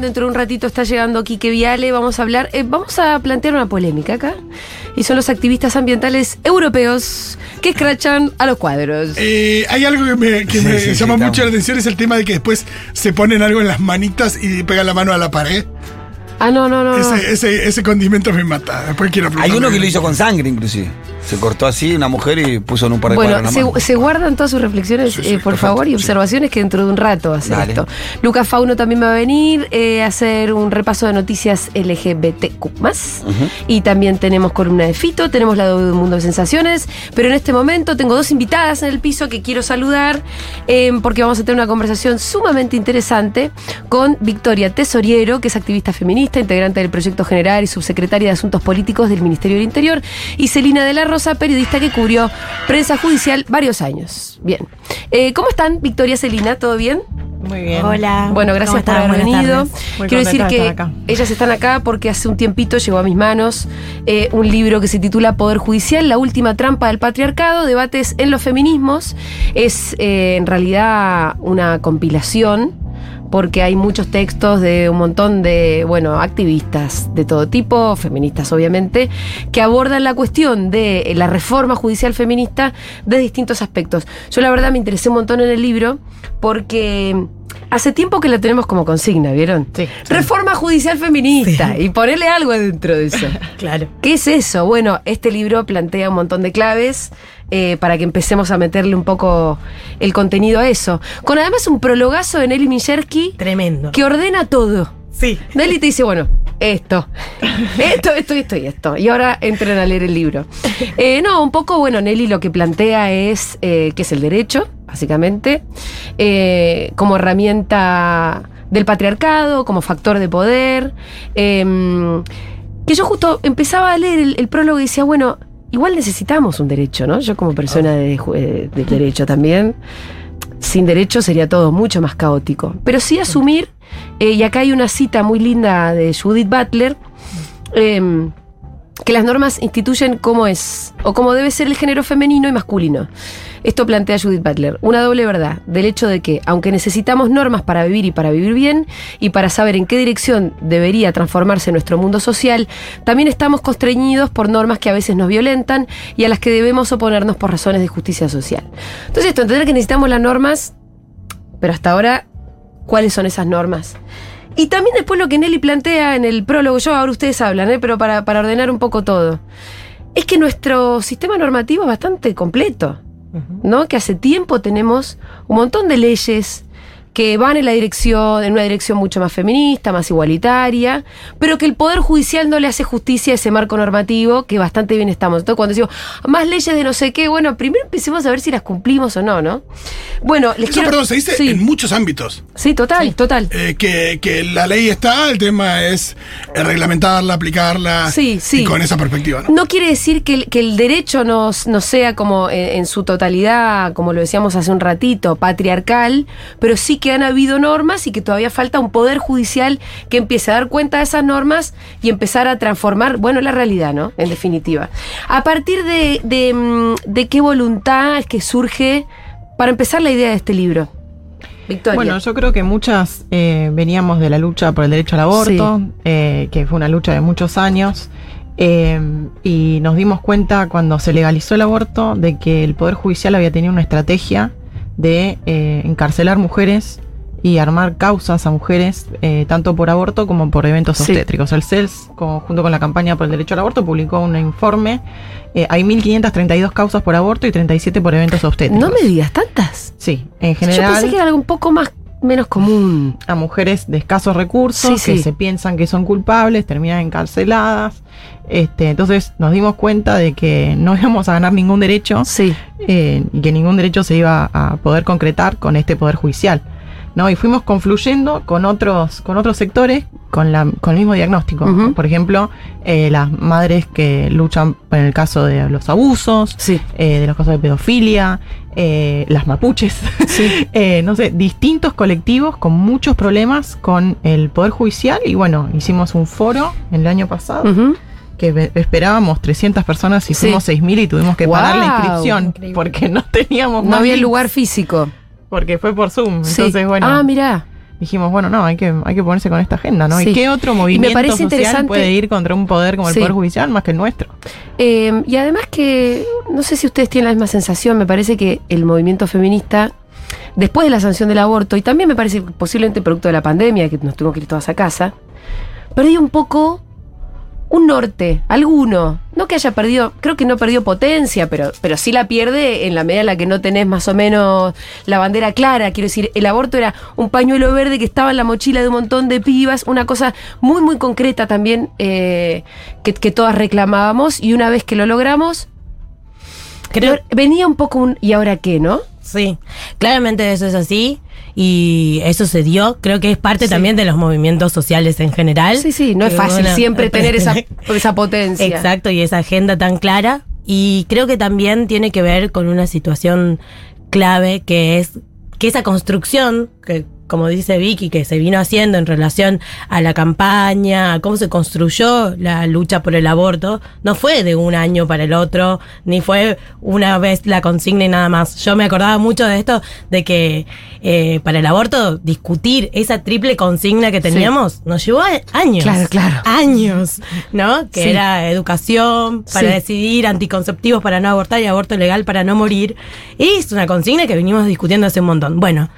Dentro de un ratito está llegando Quique Viale. Vamos a hablar, eh, vamos a plantear una polémica acá. Y son los activistas ambientales europeos que escrachan a los cuadros. Eh, hay algo que me, que Sí, me sí, sí, llama mucho estamos. la atención, es el tema de que después se ponen algo en las manitas y pegan la mano a la pared. Ah, no, no, no. no. Ese, ese, ese condimento me mata. Después quiero Hay uno que lo hizo con sangre, inclusive. Se cortó así una mujer y puso en un par de Bueno, se, guardan todas sus reflexiones, Sí, sí, eh, por perfecto, favor, y sí. observaciones que dentro de un rato hacer Dale. esto. Lucas Fauno también va a venir eh, a hacer un repaso de noticias LGBTQ. Y también tenemos columna de Fito, tenemos la de Mundo de Sensaciones. Pero en este momento tengo dos invitadas en el piso que quiero saludar eh, porque vamos a tener una conversación sumamente interesante con Victoria Tesoriero, que es activista feminista, integrante del Proyecto General y subsecretaria de Asuntos Políticos del Ministerio del Interior, y Celina de la Rosa, periodista que cubrió prensa judicial varios años. Bien. Eh, ¿Cómo están, Victoria, Celina? ¿Todo bien? Muy bien. Hola. Bueno, gracias ¿Cómo por haber venido. Quiero decir que acá. ellas están acá porque hace un tiempito llegó a mis manos eh, un libro que se titula Poder Judicial, la última trampa del patriarcado, debates en los feminismos. Es eh, en realidad una compilación porque hay muchos textos de un montón de, bueno, activistas de todo tipo, feministas obviamente, que abordan la cuestión de la reforma judicial feminista de distintos aspectos. Yo la verdad me interesé un montón en el libro porque hace tiempo que la tenemos como consigna, ¿vieron? Sí. Reforma judicial feminista y ponerle algo dentro de eso. Claro. ¿Qué es eso? Bueno, este libro plantea un montón de claves eh, para que empecemos a meterle un poco el contenido a eso. Con además un prologazo de Nelly Mijersky Tremendo. que ordena todo. Sí. Nelly te dice, bueno, esto, esto, esto, esto y esto. Y ahora entren a leer el libro. Eh, no, un poco, bueno, Nelly lo que plantea es eh, que es el derecho, básicamente, eh, como herramienta del patriarcado, como factor de poder. eh, que yo justo empezaba a leer el, prólogo y decía, bueno, igual necesitamos un derecho, ¿no? Yo como persona de, eh, de derecho también sin derecho sería todo mucho más caótico. Pero sí asumir, eh, y acá hay una cita muy linda de Judith Butler, em, que las normas instituyen cómo es, o cómo debe ser el género femenino y masculino. Esto plantea Judith Butler, una doble verdad, del hecho de que, aunque necesitamos normas para vivir y para vivir bien, y para saber en qué dirección debería transformarse nuestro mundo social, también estamos constreñidos por normas que a veces nos violentan y a las que debemos oponernos por razones de justicia social. Entonces, esto, entender que necesitamos las normas, pero hasta ahora, ¿cuáles son esas normas? Y también después lo que Nelly plantea en el prólogo, yo ahora ustedes hablan, ¿eh? pero para, para ordenar un poco todo, es que nuestro sistema normativo es bastante completo, ¿no? Que hace tiempo tenemos un montón de leyes que van en la dirección, en una dirección mucho más feminista, más igualitaria, pero que el Poder Judicial no le hace justicia a ese marco normativo que bastante bien estamos. Entonces, cuando decimos más leyes de no sé qué, bueno, primero empecemos a ver si las cumplimos o no, ¿no? Bueno, les Eso, quiero. perdón, se dice sí, en muchos ámbitos. sí, total, total. Eh, que, que la ley está, el tema es eh, reglamentarla, aplicarla. Sí, sí. Y con esa perspectiva, ¿no? No quiere decir que el, que el derecho no, no sea como en, en su totalidad, como lo decíamos hace un ratito, patriarcal, pero sí que han habido normas y que todavía falta un poder judicial que empiece a dar cuenta de esas normas y empezar a transformar, bueno, la realidad, ¿no? En definitiva. A partir de, de, mm, de qué voluntad es que surge, para empezar, la idea de este libro. Victoria. Bueno, yo creo que muchas eh, veníamos de la lucha por el derecho al aborto, eh, que fue una lucha de muchos años, eh, y nos dimos cuenta cuando se legalizó el aborto de que el Poder Judicial había tenido una estrategia de eh, encarcelar mujeres y armar causas a mujeres, eh, tanto por aborto como por eventos Sí. obstétricos. El CELS, como- junto con la campaña por el derecho al aborto, publicó un informe. Eh, hay 1.532 causas por aborto y 37 por eventos obstétricos. no me digas tantas. Sí, en Yo general pensé que era algo un poco más menos común. a mujeres de escasos recursos Sí, que sí. se piensan que son culpables, terminan encarceladas. Este, entonces nos dimos cuenta de que no íbamos a ganar ningún derecho Sí. eh, y que ningún derecho se iba a poder concretar con este poder judicial. ¿No? Y fuimos confluyendo con otros, con otros sectores con, la, con el mismo diagnóstico. Por ejemplo, eh, las madres que luchan en el caso de los abusos, Sí. eh, de los casos de pedofilia, eh, las mapuches, eh, no sé, distintos colectivos con muchos problemas con el Poder Judicial y bueno, hicimos un foro el año pasado que esperábamos 300 personas y Sí. fuimos 6.000 y tuvimos que pagar la Guau. inscripción porque no teníamos No más había lugar físico. Porque fue por Zoom. Sí. Entonces, bueno, Ah, mirá. dijimos, bueno, no, hay que, hay que ponerse con esta agenda, ¿no? Sí. ¿Y qué otro Y me movimiento parece social interesante- puede ir contra un poder como el. Poder Judicial más que el nuestro? Eh, y además que, no sé si ustedes tienen la misma sensación, me parece que el movimiento feminista, después de la sanción del aborto, y también me parece posiblemente producto de la pandemia, que nos tuvimos que ir todas a casa, perdió un poco un norte, alguno. No que haya perdido, creo que no perdió potencia, pero, pero sí la pierde en la medida en la que no tenés más o menos la bandera clara. Quiero decir, el aborto era un pañuelo verde que estaba en la mochila de un montón de pibas, una cosa muy, muy concreta también eh, que, que todas reclamábamos y una vez que lo logramos, Creo, venía un poco un ¿y ahora qué, no? sí, claramente eso es así y eso se dio. Creo que es parte Sí. también de los movimientos sociales en general. Sí, sí, no es fácil bueno, siempre tener esa, esa potencia. Exacto, y esa agenda tan clara. Y creo que también tiene que ver con una situación clave que es que esa construcción, que como dice Vicky, que se vino haciendo en relación a la campaña, a cómo se construyó la lucha por el aborto, no fue de un año para el otro, ni fue una vez la consigna y nada más. Yo me acordaba mucho de esto, de que eh, para el aborto discutir esa triple consigna que teníamos nos llevó años. Claro, claro. Años, ¿no? Que Sí. era educación para Sí. decidir, anticonceptivos para no abortar y aborto legal para no morir. Y es una consigna que venimos discutiendo hace un montón. Bueno,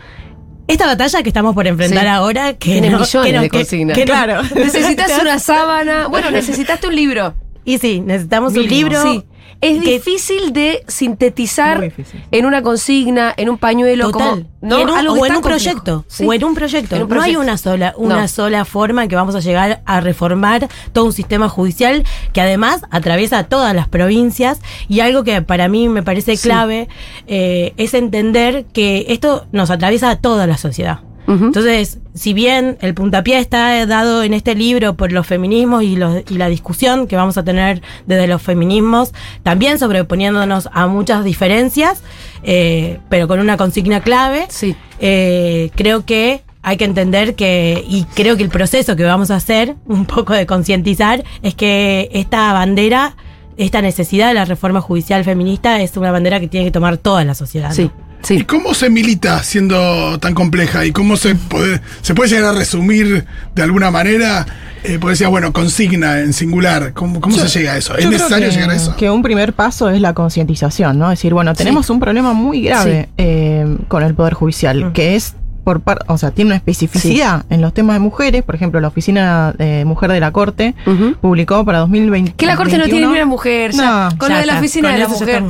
esta batalla que estamos por enfrentar Sí. ahora, que Tiene no- millones que no- de que- consignas. que Claro. Necesitas una sábana. Bueno, necesitaste un libro. Y sí, necesitamos un libro. Sí. Es que- difícil de sintetizar difícil. en una consigna, en un pañuelo, Total. como ¿no? En un- Algo o en un proyecto. Sí. O en un proyecto. En un No hay una sola, una No. sola forma en que vamos a llegar a reformar todo un sistema judicial que además atraviesa todas las provincias. Y algo que para mí me parece Sí. clave eh, es entender que esto nos atraviesa a toda la sociedad. Entonces, si bien el puntapié está dado en este libro por los feminismos y, los- y la discusión que vamos a tener desde los feminismos, también sobreponiéndonos a muchas diferencias, eh, pero con una consigna clave, Sí. eh, creo que hay que entender que, y creo que el proceso que vamos a hacer, un poco de concientizar, es que esta bandera, esta necesidad de la reforma judicial feminista es una bandera que tiene que tomar toda la sociedad. Sí, ¿no? ¿Y cómo se milita siendo tan compleja? ¿Y cómo se puede, se puede llegar a resumir de alguna manera? Eh, porque decía, bueno, consigna en singular. ¿Cómo, cómo Yo- se llega a eso? ¿Es necesario que- llegar a eso? Que un primer paso es la concientización, ¿no? Es decir, bueno, tenemos un problema muy grave eh, con el Poder Judicial, Mm. que es por par- o sea, tiene una especificidad en los temas de mujeres. Por ejemplo, la Oficina de Mujer de la Corte publicó para 2020. Que la corte no tiene ni una mujer. ya. No, con Ya lo de la oficina de la mujer.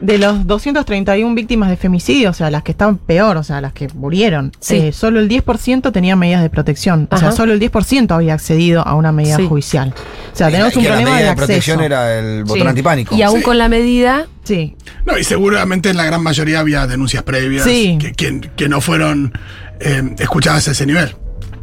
De los 231 víctimas de femicidio, o sea, las que están peor, o sea, las que murieron, Sí. eh, solo el 10% tenía medidas de protección. O sea, solo el 10% había accedido a una medida Sí. judicial. O sea, tenemos la- un que la problema de medida de acceso. protección era el botón Sí. antipánico. Y aún Sí. con la medida, Sí, No, y seguramente en la gran mayoría había denuncias previas Sí. que, que- que no fueron eh, escuchadas a ese nivel.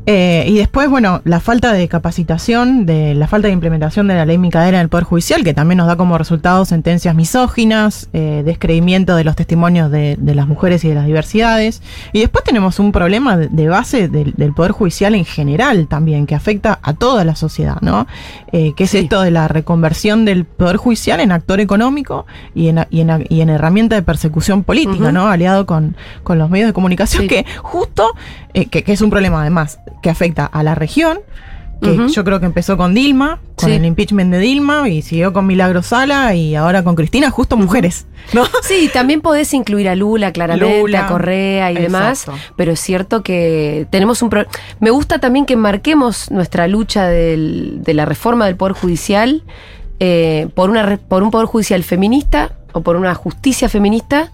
Eh, y después, bueno, la falta de capacitación, de la falta de implementación de la ley Micaela en el Poder Judicial, que también nos da como resultado sentencias misóginas, eh, descreimiento de los testimonios de, de las mujeres y de las diversidades. Y después tenemos un problema de, base del, del Poder Judicial en general también, que afecta a toda la sociedad, ¿no? Eh, que es Sí. esto de la reconversión del Poder Judicial en actor económico y en, y en, y en herramienta de persecución política. ¿no? Aliado con, con los medios de comunicación, Sí. que justo, eh, que, que es un problema además que afecta a la región, que yo creo que empezó con Dilma, con Sí. el impeachment de Dilma, y siguió con Milagro Sala, y ahora con Cristina, justo mujeres, ¿no? sí, también podés incluir a Lula, claramente, Lula. a Correa y demás, pero es cierto que tenemos un pro- Me gusta también que marquemos nuestra lucha del- de la reforma del Poder Judicial eh, por, una, por un Poder Judicial feminista o por una justicia feminista.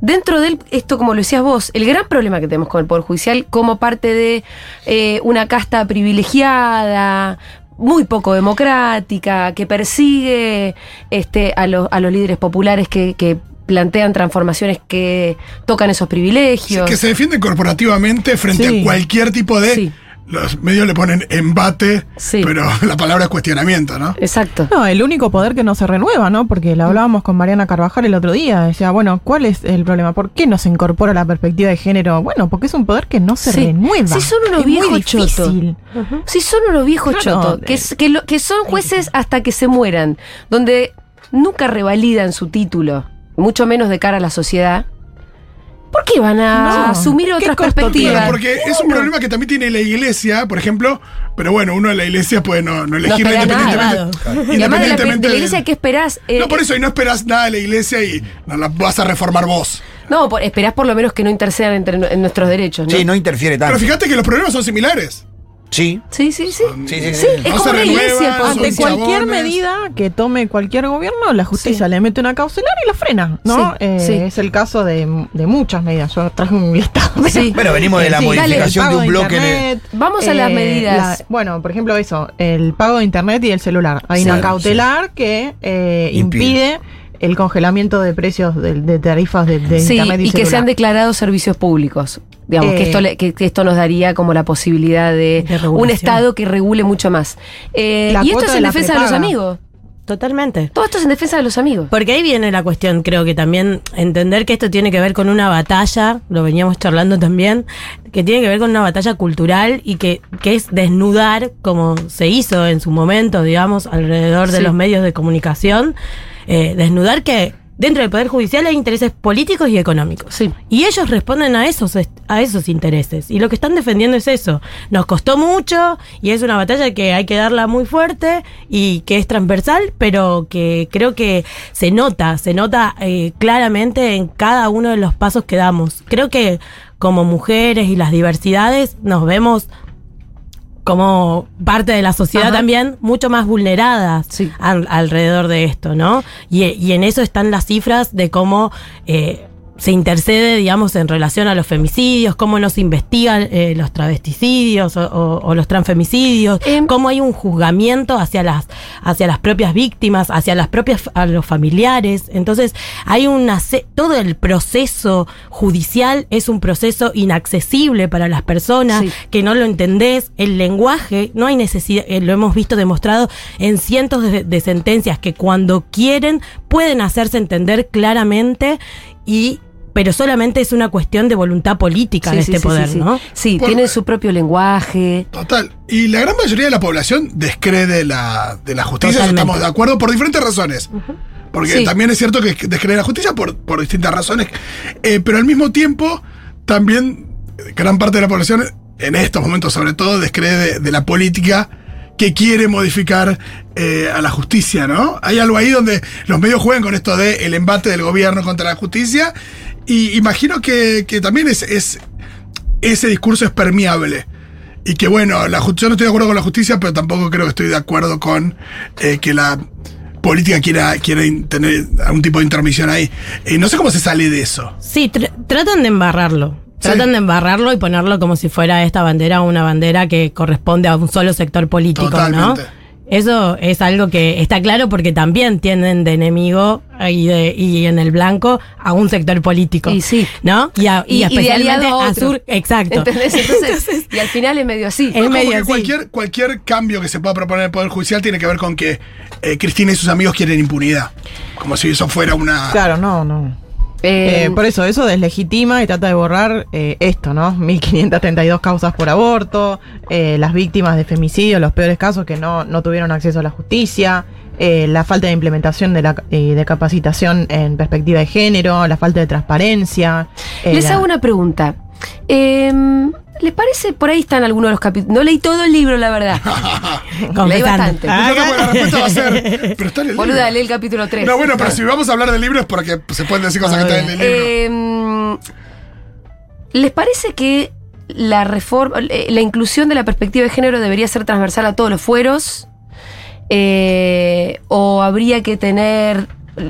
Dentro de esto, como lo decías vos, el gran problema que tenemos con el Poder Judicial como parte de eh, una casta privilegiada, muy poco democrática, que persigue este, a, los, a los líderes populares que, que plantean transformaciones que tocan esos Sí, privilegios. que se defiende corporativamente frente Sí. a cualquier tipo de. Sí. Los medios le ponen embate, Sí. pero la palabra es cuestionamiento, ¿no? Exacto. No, el único poder que no se renueva, ¿no? Porque lo hablábamos con Mariana Carvajal el otro día. Decía, bueno, ¿cuál es el problema? ¿Por qué no se incorpora la perspectiva de género? Bueno, porque es un poder que no se Sí. renueva. Sí, son unos Es viejos chotos. Sí, son unos viejos Claro, chotos, que, es- que, lo- que son jueces hasta que se mueran, donde nunca revalidan su título, mucho menos de cara a la sociedad. ¿Por qué van a No, asumir ¿qué otras perspectivas? Claro, porque es un problema que también tiene la iglesia, por ejemplo, pero bueno, uno de la iglesia puede no, no No elegirla nada. independientemente. Y además de la, independientemente de la iglesia, ¿qué esperás? Eh, No, por eso, y no esperás nada de la iglesia y no la vas a reformar vos. No, por- esperás por lo menos que no intercedan entre en nuestros derechos, ¿no? Sí, no interfiere tanto. Pero fíjate que los problemas son similares. Sí. Sí, sí, sí. Sí, sí, sí. Sí, es No como la iglesia. son Ante cualquier chabones. medida que tome cualquier gobierno, la justicia Sí. le mete una caucelar y la frena, ¿no? Sí, Eh, sí. Es el caso de, de muchas medidas. Yo traje un listado. Sí. Bueno, venimos de la dale, modificación de un bloque en el- internet, Vamos a las medidas. la- bueno, por ejemplo, eso, el pago de internet y el celular. Hay Sí. una cautelar que eh, Impide. impide. El congelamiento de precios de, de tarifas de, de Sí, internet y, y que celular. sean declarados servicios públicos. Digamos, que, Eh, esto le- que, que esto nos daría como la posibilidad de, un Estado que regule mucho más. Eh, y esto es en defensa de los amigos. Totalmente. Todo esto es en defensa de los amigos. Porque ahí viene la cuestión, creo que también entender que esto tiene que ver con una batalla, lo veníamos charlando también, que tiene que ver con una batalla cultural y que, que es desnudar, como se hizo en su momento, digamos, alrededor de Sí. los medios de comunicación, eh, desnudar que dentro del Poder Judicial hay intereses políticos y económicos. Sí. Y ellos responden a esos, a esos intereses. Y lo que están defendiendo es eso. Nos costó mucho y es una batalla que hay que darla muy fuerte y que es transversal, pero que creo que se nota, se nota eh, claramente en cada uno de los pasos que damos. Creo que como mujeres y las diversidades nos vemos como parte de la sociedad Ajá. también mucho más vulneradas Sí. al- alrededor de esto, ¿no? Y, y en eso están las cifras de cómo eh, se intercede, digamos, en relación a los femicidios, cómo no se investigan eh, los travesticidios o, o- o los transfemicidios, Em. cómo hay un juzgamiento hacia las, hacia las propias víctimas, hacia las propias, a los familiares. Entonces, hay una, todo el proceso judicial es un proceso inaccesible para las personas, Sí. que no lo entendés, el lenguaje, no hay necesidad, eh, lo hemos visto demostrado en cientos de, de sentencias que cuando quieren pueden hacerse entender claramente y pero solamente es una cuestión de voluntad política Sí, de sí, este sí, poder, sí, sí. ¿no? Sí, Por- tienen su propio lenguaje. Total. Y la gran mayoría de la población descree la, de la justicia, eso estamos de acuerdo, por diferentes razones. Porque Sí. también es cierto que descree la justicia por, por distintas razones. Eh, pero al mismo tiempo, también gran parte de la población, en estos momentos sobre todo, descree de, de la política que quiere modificar eh, a la justicia, ¿no? Hay algo ahí donde los medios juegan con esto de el embate del gobierno contra la justicia. Y imagino que, que también es, es ese discurso es permeable. Y que bueno, la, yo no estoy de acuerdo con la justicia, pero tampoco creo que estoy de acuerdo con eh, que la política quiera, quiera tener algún tipo de intermisión ahí. Eh, no sé cómo se sale de eso. Sí, tr- tratan de embarrarlo. Sí. Tratan de embarrarlo y ponerlo como si fuera esta bandera una bandera que corresponde a un solo sector político, Totalmente. ¿no? Eso es algo que está claro porque también tienen de enemigo y, de, y en el blanco a un sector político. Y sí. ¿no? Y, a- y Y, especialmente a. Sur. Exacto. ¿Entendés? Entonces, y al final es medio así. Es medio así. cualquier, cualquier cambio que se pueda proponer en el Poder Judicial tiene que ver con que eh, Cristina y sus amigos quieren impunidad. Como si eso fuera una. Claro, no, no. Eh, Eh, por eso, eso deslegitima y trata de borrar eh, esto, ¿no? 1532 causas por aborto, eh, las víctimas de femicidio, los peores casos que no, no tuvieron acceso a la justicia, la falta de implementación de, la, de capacitación en perspectiva de género, la falta de transparencia. Les la- hago una pregunta. ¿Les parece? Por ahí están algunos de los capítulos. No leí todo el libro, la verdad. Leí bastante. Ah, Yo creo que la respuesta va a ser. Pero está en el libro. Boluda, leí el capítulo 3. No, bueno, pero si vamos a hablar del libro es porque se pueden decir cosas que están en el libro. Em, ¿Les parece que la reforma, eh, la inclusión de la perspectiva de género debería ser transversal a todos los fueros? Eh, ¿O habría que tener,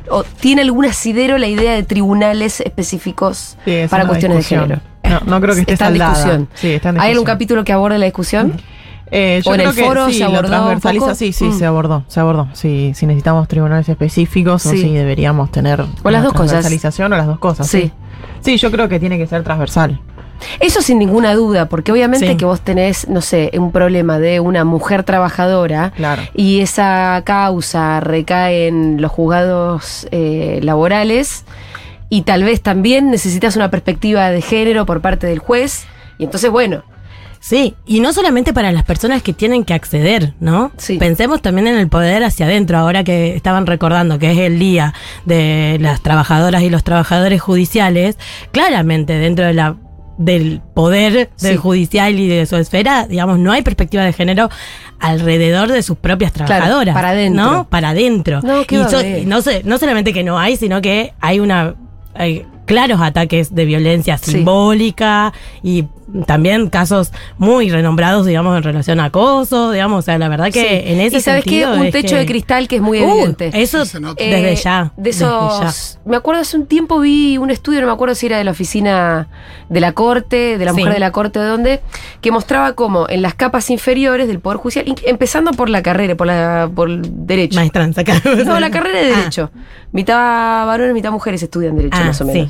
o tiene algún asidero la idea de tribunales específicos Sí, es para cuestiones discusión. de género? No, no creo que esté Está en discusión. Sí, está en ¿Hay algún capítulo que aborde la discusión? Eh, yo ¿O en creo el que foro sí, se abordó transversaliza, sí, sí, Mm. se abordó, se abordó. Si necesitamos tribunales específicos o si deberíamos tener O las dos cosas. transversalización o las dos cosas. Sí. Sí. sí, yo creo que tiene que ser transversal. Eso sin ninguna duda, porque obviamente que vos tenés, no sé, un problema de una mujer trabajadora Claro. y esa causa recae en los juzgados eh, laborales y tal vez también necesitas una perspectiva de género por parte del juez y entonces, bueno, Sí, y no solamente para las personas que tienen que acceder, ¿no? Sí. Pensemos también en el poder hacia adentro, ahora que estaban recordando que es el día de las trabajadoras y los trabajadores judiciales, claramente dentro de la del poder Sí. del judicial y de su esfera, digamos, no hay perspectiva de género alrededor de sus propias Claro, trabajadoras. para adentro. ¿No? Para adentro. No, ¿qué y so- no, sé, no solamente que no hay, sino que hay una hay claros ataques de violencia Sí. simbólica y también casos muy renombrados, digamos, en relación a acoso, digamos, o sea, la verdad que Sí. en ese y sabes qué, sentido un es techo que- de cristal que es muy Uh, evidente. eso nota. desde Eh, ya. De desde ya. esos. Me acuerdo hace un tiempo vi un estudio, no me acuerdo si era de la oficina de la corte, de la Sí. mujer de la corte o de dónde, que mostraba cómo en las capas inferiores del Poder Judicial, empezando por la carrera, por la por el derecho. Maestranza, acá. No, la carrera de Ah, derecho. Mitad varones, mitad mujeres estudian derecho, Ah, más o sí.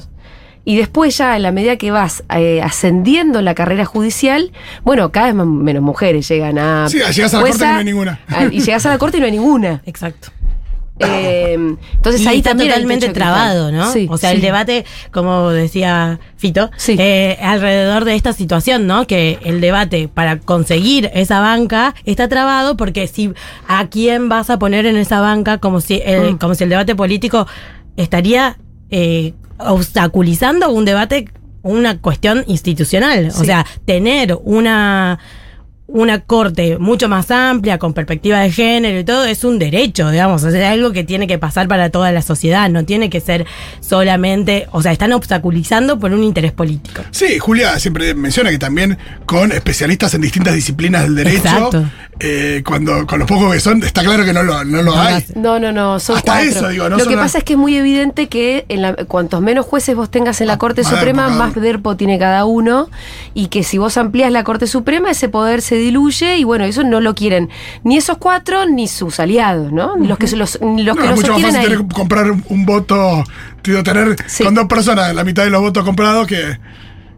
Y después ya, en la medida que vas eh, ascendiendo en la carrera judicial, bueno, cada vez más- menos mujeres llegan a... Sí, llegas a la corte y no hay ninguna. a- y llegas a la corte y no hay ninguna. Exacto. Eh, entonces y ahí está también totalmente trabado, ¿no? Sí, o sea, sí. el debate, como decía Fito, Sí. eh, alrededor de esta situación, ¿no? Que el debate para conseguir esa banca está trabado porque si a quién vas a poner en esa banca, como si el, Mm. como si el debate político estaría eh, obstaculizando un debate, una cuestión institucional. O sea, tener una una corte mucho más amplia, con perspectiva de género y todo, es un derecho, digamos, o sea, es algo que tiene que pasar para toda la sociedad, no tiene que ser solamente, o sea, están obstaculizando por un interés político. Sí, Julia siempre menciona que también con especialistas en distintas disciplinas del derecho, eh, cuando con los pocos que son, está claro que no lo, no lo No hay. No, no, no, son Hasta cuatro. eso, digo, no Lo son que las- pasa es que es muy evidente que en la- cuantos menos jueces vos tengas en la Ah, Corte más Suprema, más derpo tiene cada uno, y que si vos amplías la Corte Suprema, ese poder se diluye, y bueno, eso no lo quieren ni esos cuatro, ni sus aliados, ¿no? Los que, se los, ni los No, que es los mucho más fácil tener, comprar un, voto, digo, tener Sí. con dos personas la mitad de los votos comprados que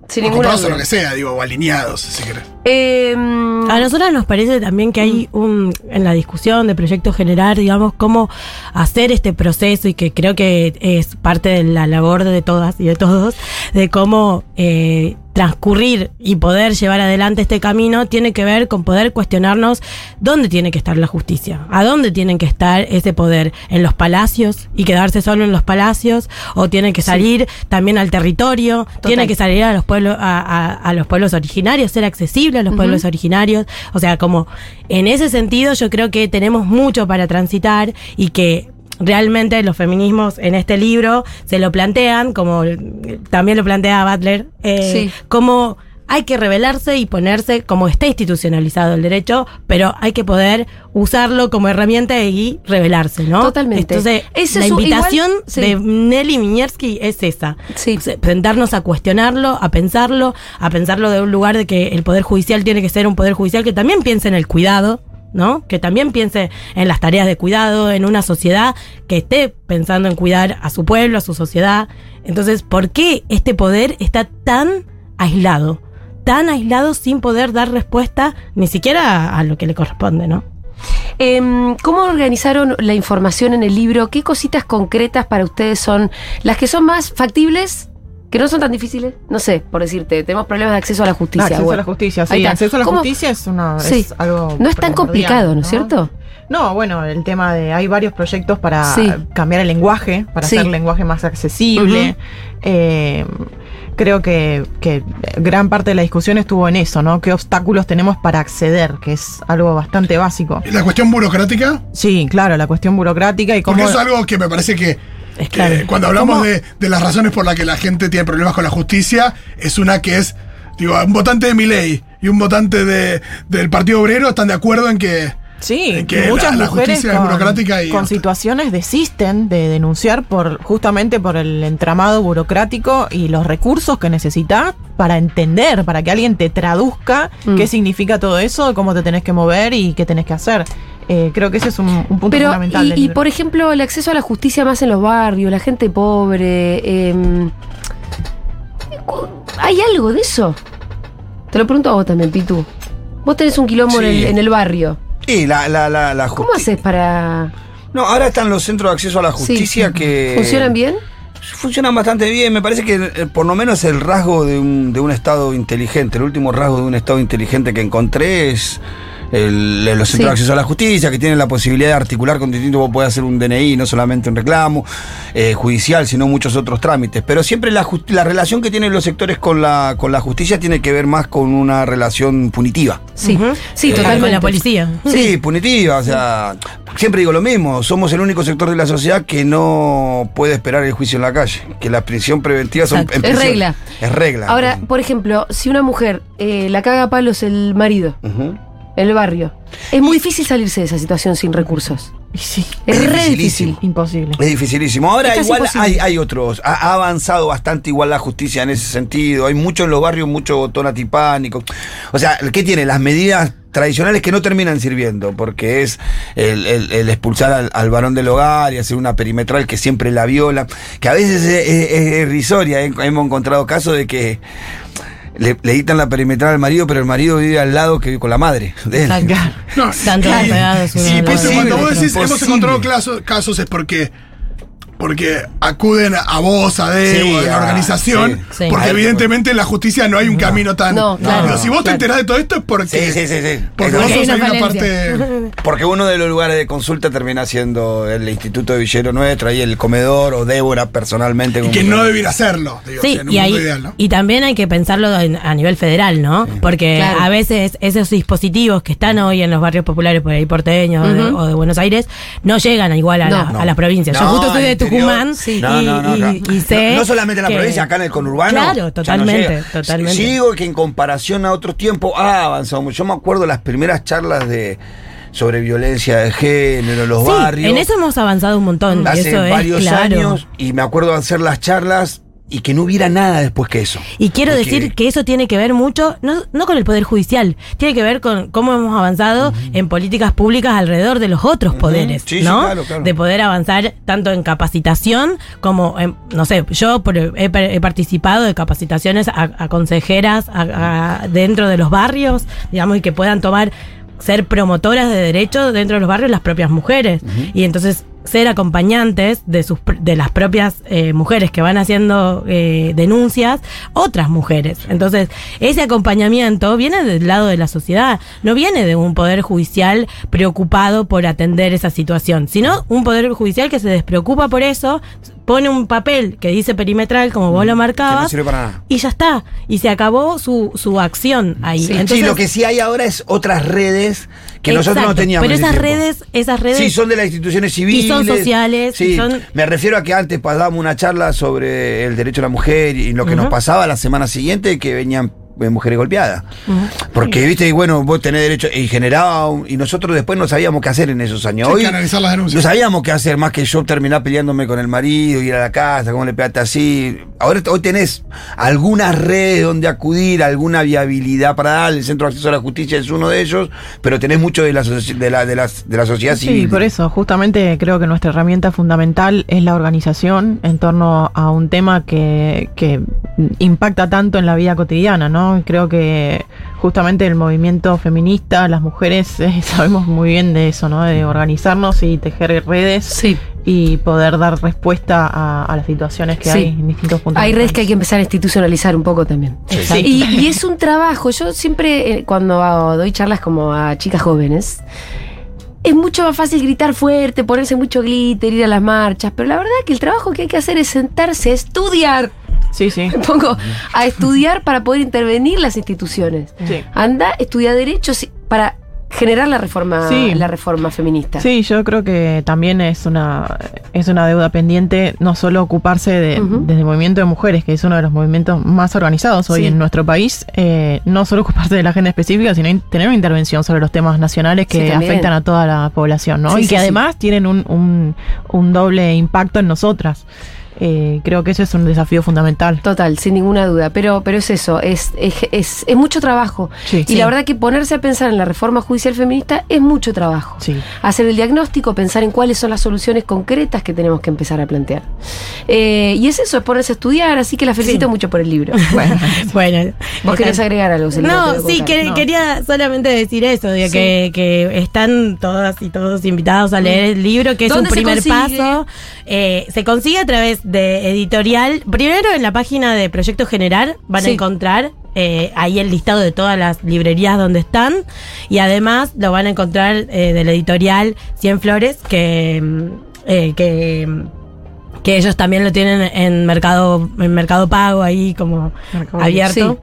Sin o ninguna lo que sea, digo, o alineados, si querés. Eh, A nosotros nos parece también que hay Mm. un, en la discusión de proyecto general, digamos, cómo hacer este proceso y que creo que es parte de la labor de todas y de todos, de cómo eh, transcurrir y poder llevar adelante este camino, tiene que ver con poder cuestionarnos dónde tiene que estar la justicia, a dónde tienen que estar ese poder, en los palacios y quedarse solo en los palacios, o tiene que salir también al territorio, tiene que salir a los pueblos, a, a- a los pueblos originarios, ser accesible a los pueblos originarios. O sea, como en ese sentido yo creo que tenemos mucho para transitar y que realmente los feminismos en este libro se lo plantean, como también lo plantea Butler, eh, Sí. como hay que rebelarse y ponerse como está institucionalizado el derecho, pero hay que poder usarlo como herramienta y rebelarse, ¿no? Totalmente. Entonces, la es un- invitación igual- sí. de Nelly Miñersky es esa. Sí. Se- Sentarnos a cuestionarlo, a pensarlo, a pensarlo de un lugar de que el Poder Judicial tiene que ser un Poder Judicial que también piense en el cuidado, ¿no? Que también piense en las tareas de cuidado, en una sociedad que esté pensando en cuidar a su pueblo, a su sociedad. Entonces, ¿por qué este poder está tan aislado? Tan aislado sin poder dar respuesta ni siquiera a, a lo que le corresponde, ¿no? Em, ¿Cómo organizaron la información en el libro? ¿Qué cositas concretas para ustedes son las que son más factibles? Que no son tan difíciles. No sé, por decirte, tenemos problemas de acceso a la justicia. acceso bueno. a la justicia, sí. Acceso a la ¿Cómo? justicia es, una, es algo. No es tan complicado, ¿no es cierto? No, bueno, el tema de. Hay varios proyectos para Sí. cambiar el lenguaje, para Sí. hacer el lenguaje más accesible. Eh, creo que, que gran parte de la discusión estuvo en eso, ¿no? ¿Qué obstáculos tenemos para acceder? Que es algo bastante básico. Y la cuestión burocrática, Sí, claro, la cuestión burocrática y cómo. porque eso es algo que me parece que, Es que claro. cuando hablamos de, de las razones por las que la gente tiene problemas con la justicia, es una que es, digo, un votante de mi ley y un votante de, del Partido Obrero están de acuerdo en que Sí, que muchas la- la mujeres con, y- con situaciones desisten de denunciar por justamente por el entramado burocrático y los recursos que necesitas para entender, para que alguien te traduzca Mm. qué significa todo eso, cómo te tenés que mover y qué tenés que hacer. Eh, creo que ese es un, un punto Pero, fundamental. y, del y, libro. por ejemplo, el acceso a la justicia más en los barrios, la gente pobre. em, ¿Hay algo de eso? Te lo pregunto a vos también, Pitu. Vos tenés un quilombo en, Sí. el, en el barrio. Y la, la, la, la ¿Cómo haces para...? No, ahora están los centros de acceso a la justicia Sí. que. ¿Funcionan bien? funcionan bastante bien. Me parece que eh, por lo menos el rasgo de un, de un Estado inteligente, el último rasgo de un Estado inteligente que encontré es el, los centros Sí. de acceso a la justicia, que tienen la posibilidad de articular con distintos, vos podés hacer un DNI, no solamente un reclamo eh, judicial, sino muchos otros trámites. Pero siempre la, relación que tienen los sectores con la, con la justicia tiene que ver más con una relación punitiva. Sí, sí, Eh, totalmente. Con la policía. Sí, punitiva, o sea, siempre digo lo mismo, somos el único sector de la sociedad que no puede esperar el juicio en la calle, que la prisión preventiva son en Es regla. Es regla. Ahora, por ejemplo, si una mujer eh, la caga a palos el marido el barrio, es muy difícil salirse de esa situación sin recursos. Sí, Es, Es re difícil. imposible. Es dificilísimo. Ahora Es igual hay, hay otros. Ha, ha avanzado bastante igual la justicia en ese sentido. Hay mucho en los barrios, mucho botón antipánico. O sea, ¿qué tiene? Las medidas tradicionales que no terminan sirviendo, porque es el, el- el expulsar al, al varón del hogar y hacer una perimetral que siempre la viola, que a veces es, es- es irrisoria. He- Hemos encontrado casos de que le, le quitan la perimetral al marido, pero el marido vive al lado que con la madre de él. No, Están todos y- pegados y pues, otro. cuando vos decís hemos imposible. encontrado casos, casos es porque porque acuden a vos, a Debo, Sí, a la organización, sí. Sí. porque ver, evidentemente en la justicia no hay un camino tan... No, claro. Digo, si vos te enterás de todo esto es porque... Sí, sí, sí, sí. Porque vos sos una ahí una falencia. parte... Porque uno de los lugares de consulta termina siendo el Instituto de Villero Nuestro, ahí el comedor o Débora personalmente. Y que no debiera hacerlo, digo, Sí, en un y, mundo ahí, ideal, ¿no? y también hay que pensarlo en- a nivel federal, ¿no? Porque Claro. a veces esos dispositivos que están hoy en los barrios populares por ahí porteños o de- Ujú. o de Buenos Aires no llegan igual a, la- No. a las provincias. Yo justo soy de interior. Tucumán Sí. y, No, no, no, y- claro. y sé No, solamente en la que- provincia, acá en el conurbano. Claro, totalmente, totalmente. Sí digo que en comparación a otros tiempos ha avanzado mucho. Yo me acuerdo las primeras charlas de sobre violencia de género en los Sí, barrios. en eso hemos avanzado un montón. hace eso es varios claro. años y me acuerdo de hacer las charlas y que no hubiera nada después que eso. Y quiero Porque- decir que eso tiene que ver mucho, no, no con el Poder Judicial, tiene que ver con cómo hemos avanzado en políticas públicas alrededor de los otros poderes, Sí, sí, ¿no? claro, claro. De poder avanzar tanto en capacitación como, en, no sé, yo por- he, he participado de capacitaciones a, a consejeras a- a- dentro de los barrios, digamos, y que puedan tomar ser promotoras de derechos dentro de los barrios las propias mujeres. Y entonces ser acompañantes de sus de las propias eh, mujeres que van haciendo eh, denuncias, otras mujeres. Entonces, ese acompañamiento viene del lado de la sociedad, no viene de un poder judicial preocupado por atender esa situación, sino un poder judicial que se despreocupa por eso, pone un papel que dice perimetral, como vos lo Que no marcabas, sirve para nada. y ya está. Y se acabó su, su acción ahí. Sí. Entonces, sí, lo que sí hay ahora es otras redes que nosotros no teníamos. Pero esas redes, esas redes. Sí, son de las instituciones civiles. Son sociales, Sí, son- me refiero a que antes pasábamos una charla sobre el derecho a la mujer y lo que nos pasaba la semana siguiente que venían mujeres golpeadas. Porque, viste, y bueno, vos tenés derecho, y generaba, un- y nosotros después no sabíamos qué hacer en esos años. Hoy las denuncias. no sabíamos qué hacer más que yo terminar peleándome con el marido, ir a la casa, cómo le pegaste así. Ahora hoy tenés algunas redes donde acudir, alguna viabilidad para dar, el Centro de Acceso a la Justicia es uno de ellos, pero tenés mucho de la, de la, de las- de la sociedad civil. Sí, por eso, justamente creo que nuestra herramienta fundamental es la organización en torno a un tema que, que impacta tanto en la vida cotidiana, ¿no? Creo que justamente el movimiento feminista, las mujeres eh, sabemos muy bien de eso, ¿no? De organizarnos y tejer redes Sí. y poder dar respuesta a, a las situaciones que Sí. hay en distintos puntos. Hay redes que hay que empezar a institucionalizar un poco también. Exacto. Y, y es un trabajo. Yo siempre, eh, cuando hago- doy charlas como a chicas jóvenes, es mucho más fácil gritar fuerte, ponerse mucho glitter, ir a las marchas. Pero la verdad que el trabajo que hay que hacer es sentarse a estudiar. Sí, sí. Me pongo a estudiar para poder intervenir las instituciones. Sí. Anda, estudia derechos y- para generar la reforma, Sí. la reforma feminista. Sí, yo creo que también es una es una deuda pendiente no solo ocuparse de, desde el movimiento de mujeres, que es uno de los movimientos más organizados hoy Sí. en nuestro país, eh, no solo ocuparse de la agenda específica, sino in- tener una intervención sobre los temas nacionales que Sí, afectan a toda la población, ¿no? Y que además tienen un, un, un doble impacto en nosotras. Eh, creo que ese es un desafío fundamental. Total, sin ninguna duda. Pero, pero es eso, es, es, es, es mucho trabajo. Sí. y Sí. la verdad que ponerse a pensar en la reforma judicial feminista es mucho trabajo. Sí. Hacer el diagnóstico, pensar en cuáles son las soluciones concretas que tenemos que empezar a plantear. Eh, y es eso, es ponerse a estudiar, así que la felicito Sí. mucho por el libro. Bueno, bueno. Vos querés agregar algo, No, a sí, que- No. quería solamente decir eso, de Sí. que, que están todas y todos invitados a leer el libro, que es un ¿Dónde se primer consigue? paso. Eh, se consigue a través de editorial. Primero en la página de Proyecto General van Sí. a encontrar eh, ahí el listado de todas las librerías donde están y además lo van a encontrar eh, del editorial Cien Flores que, mm, eh, que, mm, que ellos también lo tienen en mercado, en mercado pago ahí como Mercado abierto.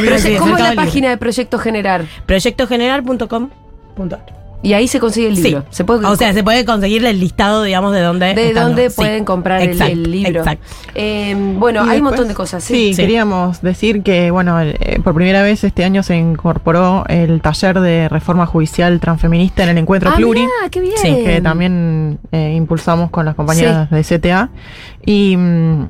Pero Sí, ¿Cómo es la página de Proyecto Generar? Proyectogeneral.com.ar Y ahí se consigue el libro. Sí. Se puede o sea, se puede conseguir el listado, digamos, de dónde de dónde los- sí. pueden comprar el- libro. Exacto. Eh, bueno, Y hay un montón de cosas. Sí, Sí. Sí. queríamos decir que, bueno, eh, por primera vez este año se incorporó el taller de reforma judicial transfeminista en el encuentro Ah, Pluri. mirá, qué bien. Sí, que también eh, impulsamos con las compañeras de CTA. Y, mm,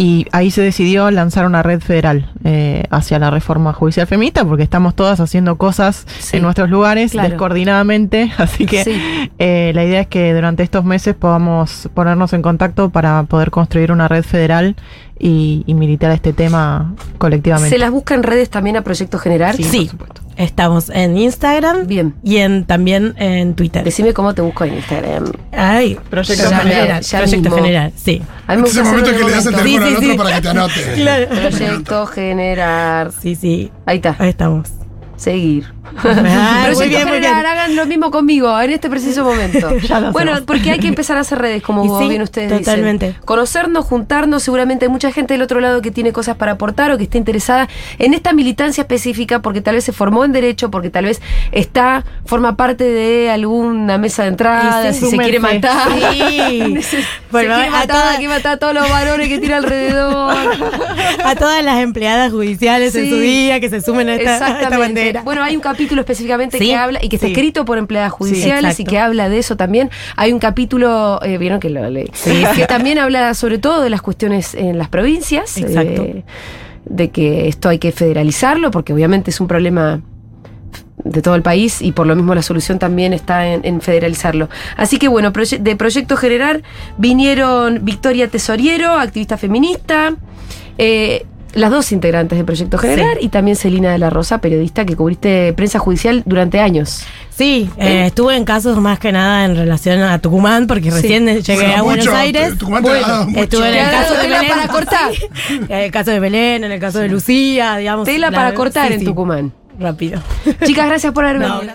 y ahí se decidió lanzar una red federal eh, hacia la reforma judicial feminista, porque estamos todas haciendo cosas Sí. en nuestros lugares Claro. descoordinadamente. Así que Sí. eh, la idea es que durante estos meses podamos ponernos en contacto para poder construir una red federal y, y militar este tema colectivamente. ¿Se las busca en redes también a Proyecto Generar? Sí, estamos en Instagram Bien. y en, también en Twitter. Decime cómo te busco en Instagram. Ay, Proyecto ya- General. ya- Proyecto mismo. General, sí. A mí me es el momento que le das el teléfono Sí, al otro sí. para que te anote. Claro. Proyecto Generar. Sí, sí. Ahí está. Ahí estamos. Seguir. Ah, Proyecto muy bien, muy Generar, bien. hagan lo mismo conmigo en este preciso momento. Bueno, hacemos. porque hay que empezar a hacer redes, como vos sí, bien ustedes totalmente. dicen. Conocernos, juntarnos, seguramente hay mucha gente del otro lado que tiene cosas para aportar o que está interesada en esta militancia específica porque tal vez se formó en derecho, porque tal vez está, forma parte de alguna mesa de entrada, si se quiere matar. Sí. se Bueno, quiere a matar, hay que matar a todos los varones que tiene alrededor. A todas las empleadas judiciales en su día que se sumen a esta, a esta bandera. Bueno, hay un capítulo específicamente Sí, que habla y que está sí. escrito por empleadas judiciales y que habla de eso también. Hay un capítulo, eh, vieron que lo leí, que también habla sobre todo de las cuestiones en las provincias. Exacto. eh, de que esto hay que federalizarlo, porque obviamente es un problema de todo el país y por lo mismo la solución también está en, en federalizarlo. Así que bueno, proye- de Proyecto Generar vinieron Victoria Tesoriero, activista feminista, eh, las dos integrantes de Proyecto Generar y también Celina de la Rosa, periodista que cubriste prensa judicial durante años. Sí, eh, estuve en casos más que nada en relación a Tucumán, porque recién llegué Bueno, a Buenos mucho, Aires. Tucumán te ha dado mucho. estuve en el caso de tela Belén. para cortar. En el caso de Belén, en el caso de Lucía, digamos. Tela la- para cortar sí, en sí, Tucumán. Rápido. Chicas, gracias por haber No, venido.